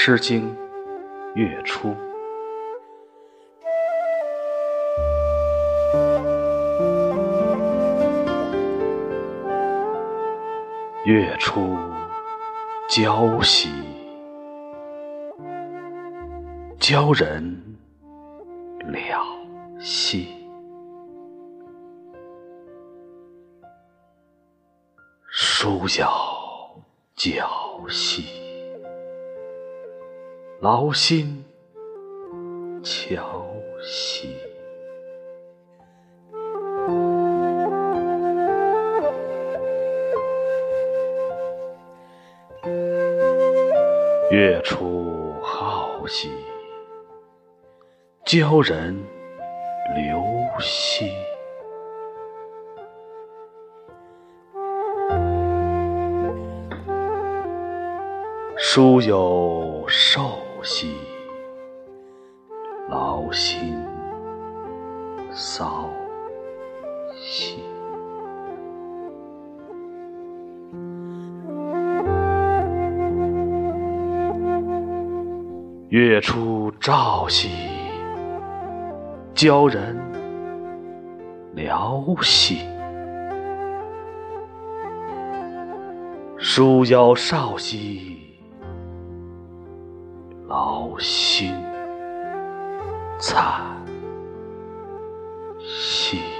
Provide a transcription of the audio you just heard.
诗经·月初，月出娇兮，娇人了兮。疏腰脚兮，劳心乔兮。月出好兮，娇人流兮。书有寿兮，劳心骚兮。月出照兮，娇人疗兮。舒腰少兮。心惨兮。